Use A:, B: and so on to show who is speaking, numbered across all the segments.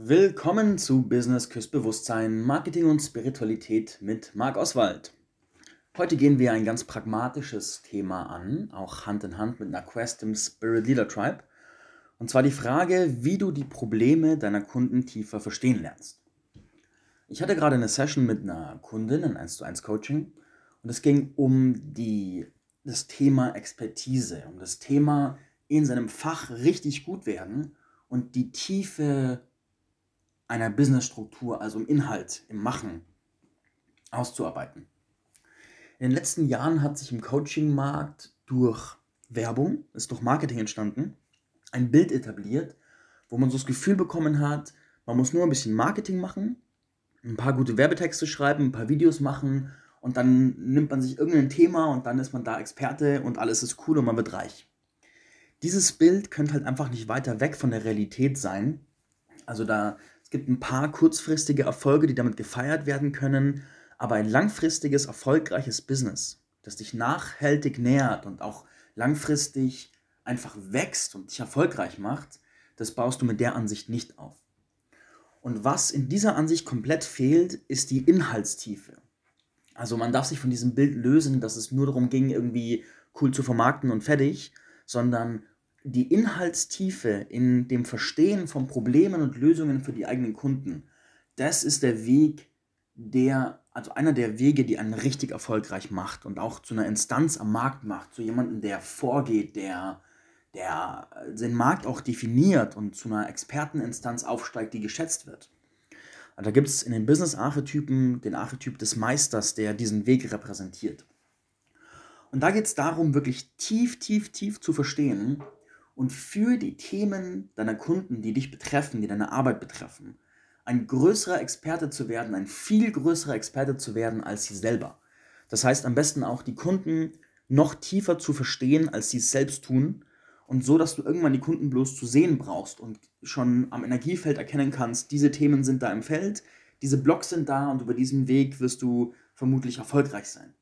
A: Willkommen zu Business Küss Bewusstsein, Marketing und Spiritualität mit Marc Oswald. Heute gehen wir ein ganz pragmatisches Thema an, auch Hand in Hand mit einer Quest im Spirit Leader Tribe. Und zwar die Frage, wie du die Probleme deiner Kunden tiefer verstehen lernst. Ich hatte gerade eine Session mit einer Kundin, ein 1 zu 1 Coaching, und es ging um die, das Thema Expertise, um das Thema in seinem Fach richtig gut werden und die Tiefe einer Businessstruktur, also im Inhalt, im Machen, auszuarbeiten. In den letzten Jahren hat sich im Coaching-Markt durch Werbung, ist durch Marketing entstanden, ein Bild etabliert, wo man so das Gefühl bekommen hat, man muss nur ein bisschen Marketing machen, ein paar gute Werbetexte schreiben, ein paar Videos machen und dann nimmt man sich irgendein Thema und dann ist man da Experte und alles ist cool und man wird reich. Dieses Bild könnte halt einfach nicht weiter weg von der Realität sein. Also da es gibt ein paar kurzfristige Erfolge, die damit gefeiert werden können, aber ein langfristiges, erfolgreiches Business, das dich nachhaltig nährt und auch langfristig einfach wächst und dich erfolgreich macht, das baust du mit der Ansicht nicht auf. Und was in dieser Ansicht komplett fehlt, ist die Inhaltstiefe. Also man darf sich von diesem Bild lösen, dass es nur darum ging, irgendwie cool zu vermarkten und fertig, sondern die Inhaltstiefe in dem Verstehen von Problemen und Lösungen für die eigenen Kunden, das ist der Weg, der, also einer der Wege, die einen richtig erfolgreich macht und auch zu einer Instanz am Markt macht, zu jemandem, der vorgeht, der, der den Markt auch definiert und zu einer Experteninstanz aufsteigt, die geschätzt wird. Und da gibt es in den Business-Archetypen den Archetyp des Meisters, der diesen Weg repräsentiert. Und da geht es darum, wirklich tief, tief, tief zu verstehen, und für die Themen deiner Kunden, die dich betreffen, die deine Arbeit betreffen, ein größerer Experte zu werden, ein viel größerer Experte zu werden als sie selber. Das heißt am besten auch die Kunden noch tiefer zu verstehen, als sie es selbst tun und so, dass du irgendwann die Kunden bloß zu sehen brauchst und schon am Energiefeld erkennen kannst, diese Themen sind da im Feld, diese Blocks sind da und über diesen Weg wirst du vermutlich erfolgreich sein.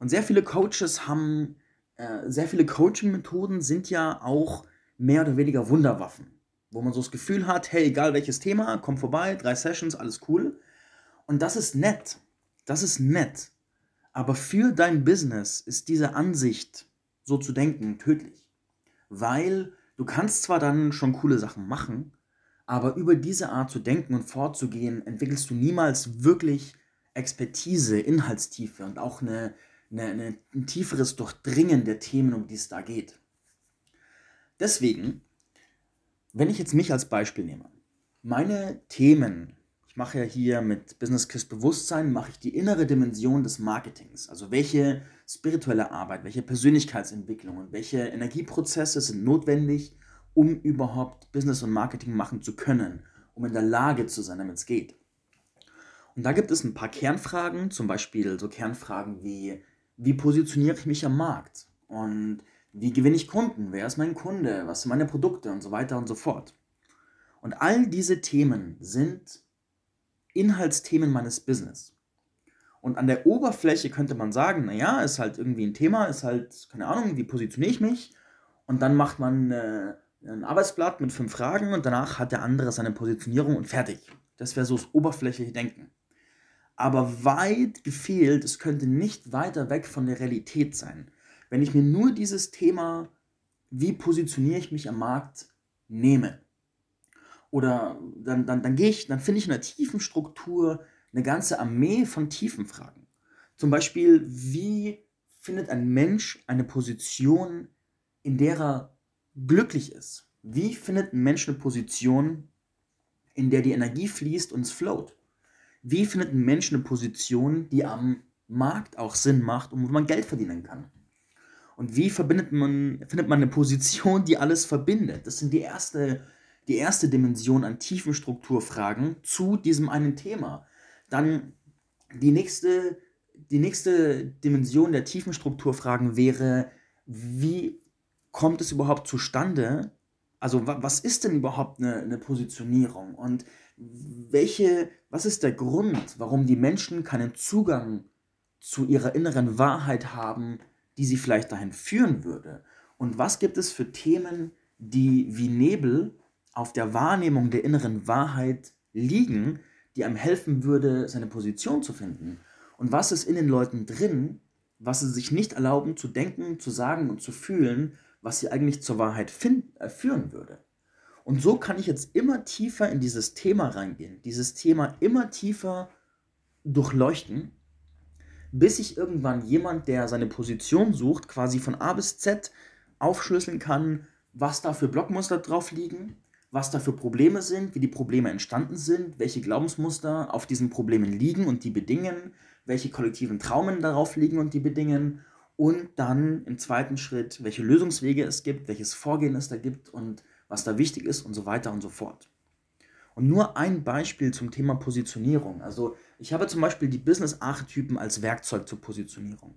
A: Und sehr viele Coaches haben äh, sehr viele Coaching-Methoden sind ja auch mehr oder weniger Wunderwaffen, wo man so das Gefühl hat, hey, egal welches Thema, komm vorbei, drei Sessions, alles cool. Und das ist nett. Das ist nett. Aber für dein Business ist diese Ansicht, so zu denken, tödlich. Weil du kannst zwar dann schon coole Sachen machen, aber über diese Art zu denken und vorzugehen, entwickelst du niemals wirklich Expertise, Inhaltstiefe und auch eine, eine, eine, ein tieferes Durchdringen der Themen, um die es da geht. Deswegen, wenn ich jetzt mich als Beispiel nehme, meine Themen, ich mache ja hier mit Business Kiss Bewusstsein, mache ich die innere Dimension des Marketings. Also welche spirituelle Arbeit, welche Persönlichkeitsentwicklung und welche Energieprozesse sind notwendig, um überhaupt Business und Marketing machen zu können, um in der Lage zu sein, damit es geht. Und da gibt es ein paar Kernfragen, zum Beispiel so Kernfragen wie, wie positioniere ich mich am Markt und wie gewinne ich Kunden, wer ist mein Kunde, was sind meine Produkte und so weiter und so fort. Und all diese Themen sind Inhaltsthemen meines Business. Und an der Oberfläche könnte man sagen, naja, ist halt irgendwie ein Thema, ist halt, keine Ahnung, wie positioniere ich mich? Und dann macht man äh, ein Arbeitsblatt mit fünf Fragen und danach hat der andere seine Positionierung und fertig. Das wäre so das oberflächliche Denken aber weit gefehlt, es könnte nicht weiter weg von der Realität sein. Wenn ich mir nur dieses Thema, wie positioniere ich mich am Markt, nehme. Oder dann, dann, dann gehe ich, dann finde ich in der tiefen Struktur eine ganze Armee von tiefen Fragen. Zum Beispiel, wie findet ein Mensch eine Position, in der er glücklich ist? Wie findet ein Mensch eine Position, in der die Energie fließt und es float? Wie findet ein Mensch eine Position, die am Markt auch Sinn macht und wo man Geld verdienen kann? Und wie verbindet man, findet man eine Position, die alles verbindet? Das sind die erste, die erste Dimension an tiefen Strukturfragen zu diesem einen Thema. Dann die nächste, die nächste Dimension der tiefen Strukturfragen wäre, wie kommt es überhaupt zustande? Also was ist denn überhaupt eine, eine Positionierung? Und welche, was ist der Grund, warum die Menschen keinen Zugang zu ihrer inneren Wahrheit haben, die sie vielleicht dahin führen würde? Und was gibt es für Themen, die wie Nebel auf der Wahrnehmung der inneren Wahrheit liegen, die einem helfen würde, seine Position zu finden? Und was ist in den Leuten drin, was sie sich nicht erlauben zu denken, zu sagen und zu fühlen, was sie eigentlich zur Wahrheit äh, führen würde? Und so kann ich jetzt immer tiefer in dieses Thema reingehen, dieses Thema immer tiefer durchleuchten, bis ich irgendwann jemand, der seine Position sucht, quasi von A bis Z aufschlüsseln kann, was da für Blockmuster drauf liegen, was da für Probleme sind, wie die Probleme entstanden sind, welche Glaubensmuster auf diesen Problemen liegen und die bedingen, welche kollektiven Traumen darauf liegen und die bedingen und dann im zweiten Schritt, welche Lösungswege es gibt, welches Vorgehen es da gibt und was da wichtig ist und so weiter und so fort. Und nur ein Beispiel zum Thema Positionierung. Also ich habe zum Beispiel die Business-Archetypen als Werkzeug zur Positionierung.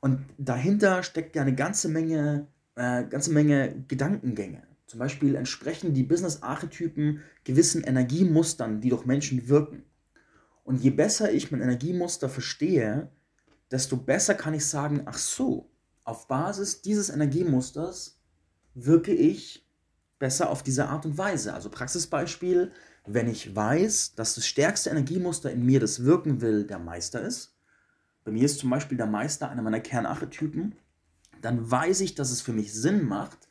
A: Und dahinter steckt ja eine ganze Menge, äh, ganze Menge Gedankengänge. Zum Beispiel entsprechen die Business-Archetypen gewissen Energiemustern, die durch Menschen wirken. Und je besser ich mein Energiemuster verstehe, desto besser kann ich sagen, ach so, auf Basis dieses Energiemusters wirke ich besser auf diese Art und Weise. Also Praxisbeispiel, wenn ich weiß, dass das stärkste Energiemuster in mir, das wirken will, der Meister ist. Bei mir ist zum Beispiel der Meister einer meiner Kernarchetypen. Dann weiß ich, dass es für mich Sinn macht,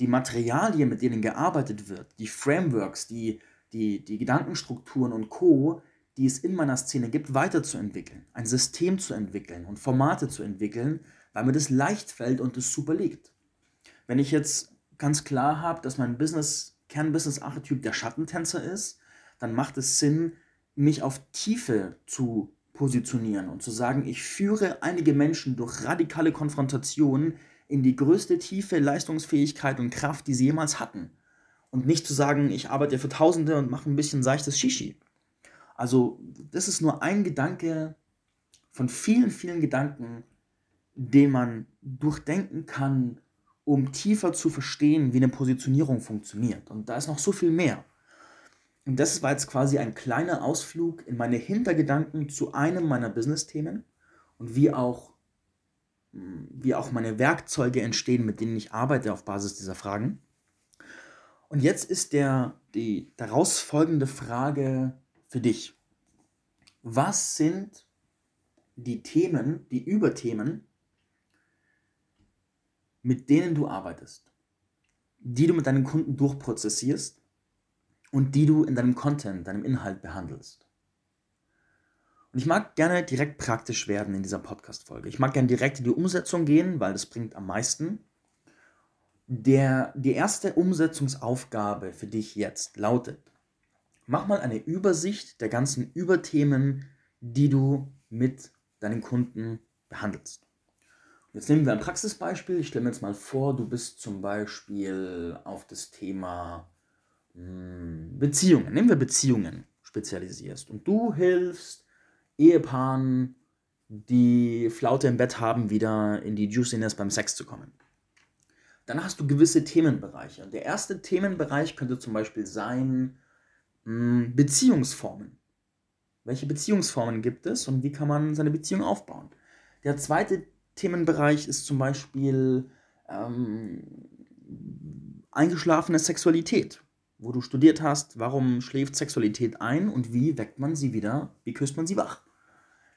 A: die Materialien, mit denen gearbeitet wird, die Frameworks, die, die, die Gedankenstrukturen und Co., die es in meiner Szene gibt, weiterzuentwickeln, ein System zu entwickeln und Formate zu entwickeln, weil mir das leicht fällt und es super liegt. Wenn ich jetzt ganz klar habe, dass mein Business, Kernbusiness-Archetyp der Schattentänzer ist, dann macht es Sinn, mich auf Tiefe zu positionieren und zu sagen, ich führe einige Menschen durch radikale Konfrontation in die größte Tiefe, Leistungsfähigkeit und Kraft, die sie jemals hatten. Und nicht zu sagen, ich arbeite für Tausende und mache ein bisschen seichtes Shishi. Also, das ist nur ein Gedanke von vielen, vielen Gedanken, den man durchdenken kann, um tiefer zu verstehen, wie eine Positionierung funktioniert. Und da ist noch so viel mehr. Und das war jetzt quasi ein kleiner Ausflug in meine Hintergedanken zu einem meiner Business-Themen und wie auch, wie auch meine Werkzeuge entstehen, mit denen ich arbeite auf Basis dieser Fragen. Und jetzt ist der, die daraus folgende Frage für dich. Was sind die Themen, die Überthemen, mit denen du arbeitest, die du mit deinen Kunden durchprozessierst und die du in deinem Content, deinem Inhalt behandelst. Und ich mag gerne direkt praktisch werden in dieser Podcast-Folge. Ich mag gerne direkt in die Umsetzung gehen, weil das bringt am meisten. Der, die erste Umsetzungsaufgabe für dich jetzt lautet, mach mal eine Übersicht der ganzen Überthemen, die du mit deinen Kunden behandelst. Jetzt nehmen wir ein Praxisbeispiel. Ich stelle mir jetzt mal vor, du bist zum Beispiel auf das Thema hm, Beziehungen. Nehmen wir Beziehungen spezialisierst. Und du hilfst Ehepaaren, die Flaute im Bett haben, wieder in die Juiciness beim Sex zu kommen. Dann hast du gewisse Themenbereiche. Der erste Themenbereich könnte zum Beispiel sein hm, Beziehungsformen. Welche Beziehungsformen gibt es und wie kann man seine Beziehung aufbauen? Der zweite Themenbereich ist zum Beispiel ähm, eingeschlafene Sexualität, wo du studiert hast, warum schläft Sexualität ein und wie weckt man sie wieder, wie küsst man sie wach.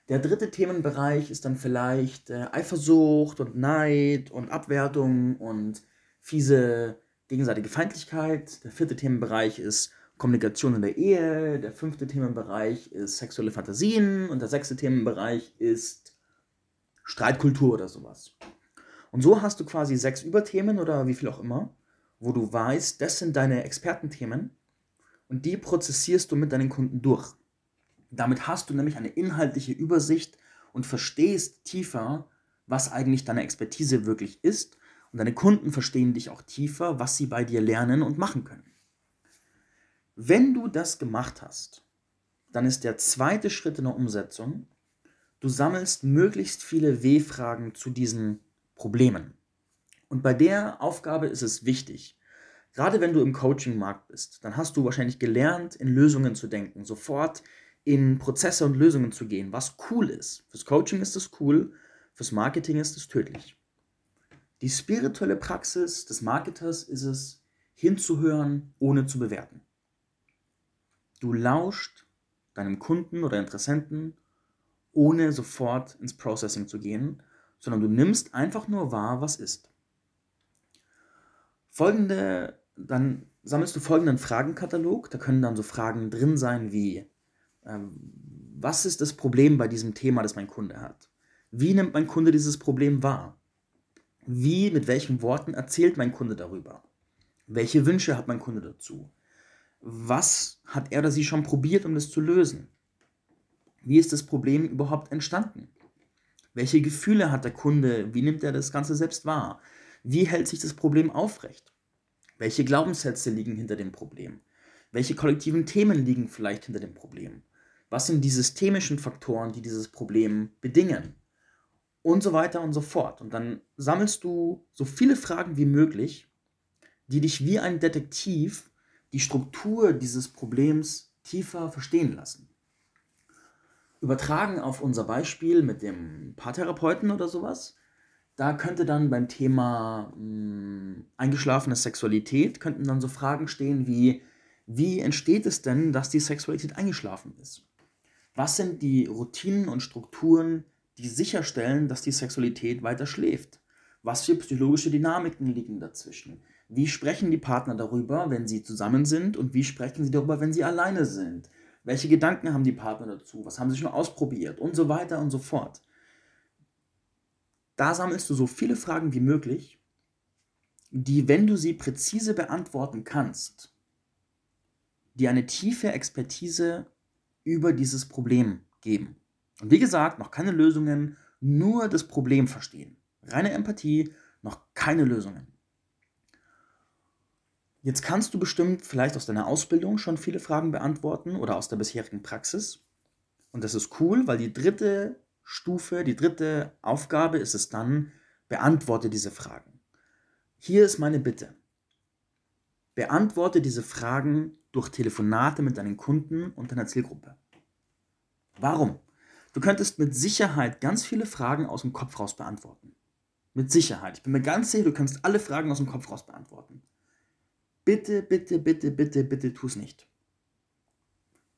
A: Der dritte Themenbereich ist dann vielleicht äh, Eifersucht und Neid und Abwertung und fiese gegenseitige Feindlichkeit. Der vierte Themenbereich ist Kommunikation in der Ehe. Der fünfte Themenbereich ist sexuelle Fantasien. Und der sechste Themenbereich ist Streitkultur oder sowas. Und so hast du quasi sechs Überthemen oder wie viel auch immer, wo du weißt, das sind deine Expertenthemen und die prozessierst du mit deinen Kunden durch. Damit hast du nämlich eine inhaltliche Übersicht und verstehst tiefer, was eigentlich deine Expertise wirklich ist und deine Kunden verstehen dich auch tiefer, was sie bei dir lernen und machen können. Wenn du das gemacht hast, dann ist der zweite Schritt in der Umsetzung, du sammelst möglichst viele W-Fragen zu diesen Problemen. Und bei der Aufgabe ist es wichtig, gerade wenn du im Coaching-Markt bist, dann hast du wahrscheinlich gelernt, in Lösungen zu denken, sofort in Prozesse und Lösungen zu gehen, was cool ist. Fürs Coaching ist es cool, fürs Marketing ist es tödlich. Die spirituelle Praxis des Marketers ist es, hinzuhören, ohne zu bewerten. Du lauscht deinem Kunden oder Interessenten, ohne sofort ins Processing zu gehen, sondern du nimmst einfach nur wahr, was ist. Folgende, dann sammelst du folgenden Fragenkatalog. Da können dann so Fragen drin sein wie, ähm, was ist das Problem bei diesem Thema, das mein Kunde hat? Wie nimmt mein Kunde dieses Problem wahr? Wie, mit welchen Worten erzählt mein Kunde darüber? Welche Wünsche hat mein Kunde dazu? Was hat er oder sie schon probiert, um das zu lösen? Wie ist das Problem überhaupt entstanden? Welche Gefühle hat der Kunde? Wie nimmt er das Ganze selbst wahr? Wie hält sich das Problem aufrecht? Welche Glaubenssätze liegen hinter dem Problem? Welche kollektiven Themen liegen vielleicht hinter dem Problem? Was sind die systemischen Faktoren, die dieses Problem bedingen? Und so weiter und so fort. Und dann sammelst du so viele Fragen wie möglich, die dich wie ein Detektiv die Struktur dieses Problems tiefer verstehen lassen. Übertragen auf unser Beispiel mit dem Paartherapeuten oder sowas, da könnte dann beim Thema mh, hm, eingeschlafene Sexualität, könnten dann so Fragen stehen wie, wie entsteht es denn, dass die Sexualität eingeschlafen ist? Was sind die Routinen und Strukturen, die sicherstellen, dass die Sexualität weiter schläft? Was für psychologische Dynamiken liegen dazwischen? Wie sprechen die Partner darüber, wenn sie zusammen sind und wie sprechen sie darüber, wenn sie alleine sind? Welche Gedanken haben die Partner dazu? Was haben sie schon ausprobiert? Und so weiter und so fort. Da sammelst du so viele Fragen wie möglich, die, wenn du sie präzise beantworten kannst, dir eine tiefe Expertise über dieses Problem geben. Und wie gesagt, noch keine Lösungen, nur das Problem verstehen. Reine Empathie, noch keine Lösungen. Jetzt kannst du bestimmt vielleicht aus deiner Ausbildung schon viele Fragen beantworten oder aus der bisherigen Praxis. Und das ist cool, weil die dritte Stufe, die dritte Aufgabe ist es dann, beantworte diese Fragen. Hier ist meine Bitte. Beantworte diese Fragen durch Telefonate mit deinen Kunden und deiner Zielgruppe. Warum? Du könntest mit Sicherheit ganz viele Fragen aus dem Kopf raus beantworten. Mit Sicherheit. Ich bin mir ganz sicher, du kannst alle Fragen aus dem Kopf raus beantworten. Bitte, bitte, bitte, bitte, bitte tu es nicht.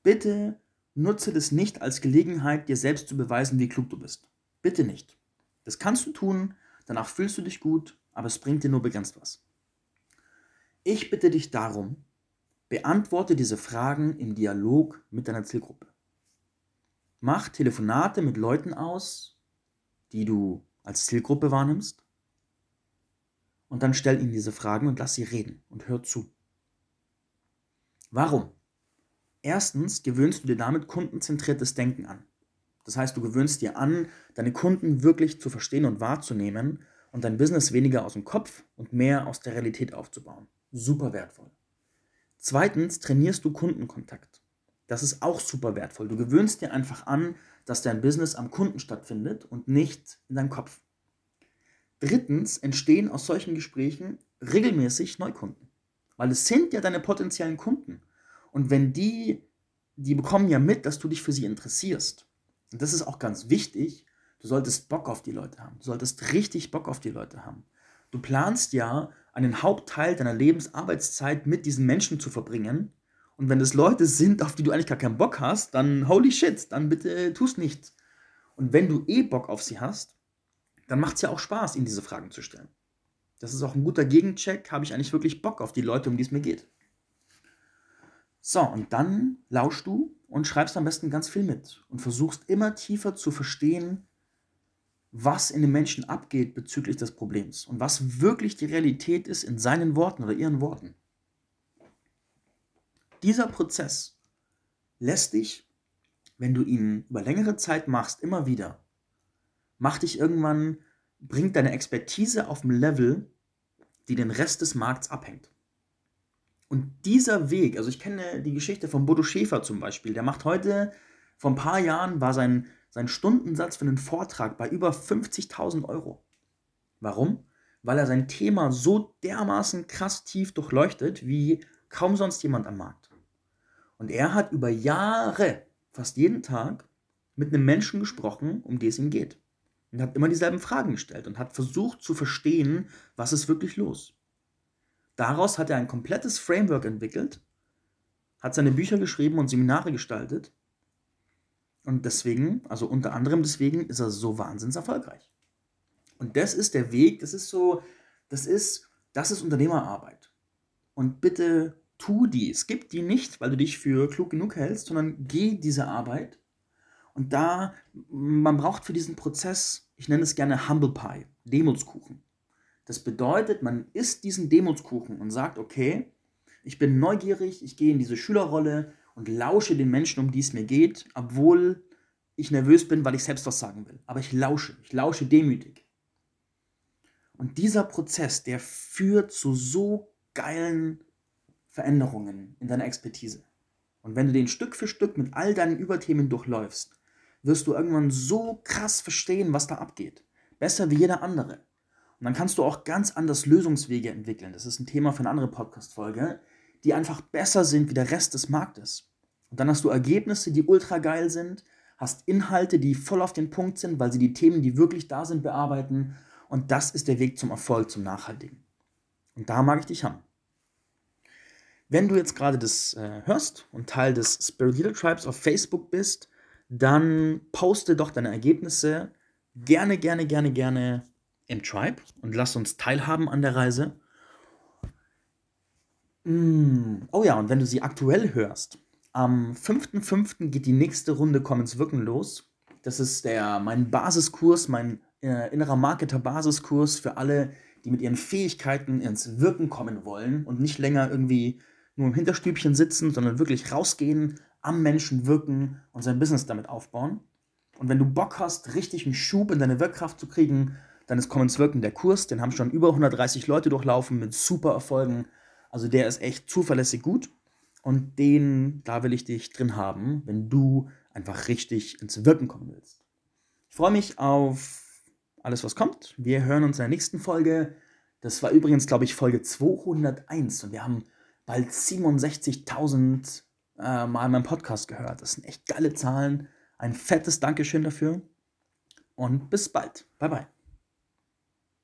A: Bitte nutze das nicht als Gelegenheit, dir selbst zu beweisen, wie klug du bist. Bitte nicht. Das kannst du tun, danach fühlst du dich gut, aber es bringt dir nur begrenzt was. Ich bitte dich darum, beantworte diese Fragen im Dialog mit deiner Zielgruppe. Mach Telefonate mit Leuten aus, die du als Zielgruppe wahrnimmst und dann stell ihnen diese Fragen und lass sie reden und hör zu. Warum? Erstens gewöhnst du dir damit kundenzentriertes Denken an. Das heißt, du gewöhnst dir an, deine Kunden wirklich zu verstehen und wahrzunehmen und dein Business weniger aus dem Kopf und mehr aus der Realität aufzubauen. Super wertvoll. Zweitens trainierst du Kundenkontakt. Das ist auch super wertvoll. Du gewöhnst dir einfach an, dass dein Business am Kunden stattfindet und nicht in deinem Kopf. Drittens entstehen aus solchen Gesprächen regelmäßig Neukunden. Weil es sind ja deine potenziellen Kunden. Und wenn die, die bekommen ja mit, dass du dich für sie interessierst. Und das ist auch ganz wichtig. Du solltest Bock auf die Leute haben. Du solltest richtig Bock auf die Leute haben. Du planst ja, einen Hauptteil deiner Lebensarbeitszeit mit diesen Menschen zu verbringen. Und wenn das Leute sind, auf die du eigentlich gar keinen Bock hast, dann holy shit, dann bitte tust nichts. Und wenn du eh Bock auf sie hast, dann macht es ja auch Spaß, ihnen diese Fragen zu stellen. Das ist auch ein guter Gegencheck. Habe ich eigentlich wirklich Bock auf die Leute, um die es mir geht? So, und dann lauschst du und schreibst am besten ganz viel mit und versuchst immer tiefer zu verstehen, was in den Menschen abgeht bezüglich des Problems und was wirklich die Realität ist in seinen Worten oder ihren Worten. Dieser Prozess lässt dich, wenn du ihn über längere Zeit machst, immer wieder macht dich irgendwann, bringt deine Expertise auf ein Level, die den Rest des Markts abhängt. Und dieser Weg, also ich kenne die Geschichte von Bodo Schäfer zum Beispiel, der macht heute, vor ein paar Jahren war sein, sein Stundensatz für einen Vortrag bei über 50.000 Euro. Warum? Weil er sein Thema so dermaßen krass tief durchleuchtet wie kaum sonst jemand am Markt. Und er hat über Jahre, fast jeden Tag, mit einem Menschen gesprochen, um den es ihm geht und hat immer dieselben Fragen gestellt und hat versucht zu verstehen, was ist wirklich los. daraus hat er ein komplettes Framework entwickelt, hat seine Bücher geschrieben und Seminare gestaltet. Und deswegen, also unter anderem deswegen, ist er so wahnsinnig erfolgreich. Und das ist der Weg, das ist so, das ist, das ist Unternehmerarbeit. Und bitte tu dies. Gib die nicht, weil du dich für klug genug hältst, sondern geh diese Arbeit. Und da, man braucht für diesen Prozess, ich nenne es gerne Humble Pie, Demutskuchen. Das bedeutet, man isst diesen Demutskuchen und sagt, okay, ich bin neugierig, ich gehe in diese Schülerrolle und lausche den Menschen, um die es mir geht, obwohl ich nervös bin, weil ich selbst was sagen will. Aber ich lausche, ich lausche demütig. Und dieser Prozess, der führt zu so geilen Veränderungen in deiner Expertise. Und wenn du den Stück für Stück mit all deinen Überthemen durchläufst, wirst du irgendwann so krass verstehen, was da abgeht. Besser wie jeder andere. Und dann kannst du auch ganz anders Lösungswege entwickeln. Das ist ein Thema für eine andere Podcast-Folge, die einfach besser sind wie der Rest des Marktes. Und dann hast du Ergebnisse, die ultra geil sind, hast Inhalte, die voll auf den Punkt sind, weil sie die Themen, die wirklich da sind, bearbeiten. Und das ist der Weg zum Erfolg, zum Nachhaltigen. Und da mag ich dich haben. Wenn du jetzt gerade das äh, hörst und Teil des Spirit Leader Tribes auf Facebook bist, dann poste doch deine Ergebnisse gerne, gerne, gerne, gerne im Tribe und lass uns teilhaben an der Reise. Mm. Oh ja, und wenn du sie aktuell hörst, am 5.5. geht die nächste Runde Komm ins Wirken los. Das ist der, mein Basiskurs, mein äh, innerer Marketer-Basiskurs für alle, die mit ihren Fähigkeiten ins Wirken kommen wollen und nicht länger irgendwie nur im Hinterstübchen sitzen, sondern wirklich rausgehen, am Menschen wirken und sein Business damit aufbauen. Und wenn du Bock hast, richtig einen Schub in deine Wirkkraft zu kriegen, dann ist Commons Wirken der Kurs. Den haben schon über 130 Leute durchlaufen mit super Erfolgen. Also der ist echt zuverlässig gut. Und den, da will ich dich drin haben, wenn du einfach richtig ins Wirken kommen willst. Ich freue mich auf alles, was kommt. Wir hören uns in der nächsten Folge. Das war übrigens, glaube ich, Folge 201 und wir haben bald 67.000 äh, Mal meinen Podcast gehört. Das sind echt geile Zahlen. Ein fettes Dankeschön dafür und bis bald. Bye bye.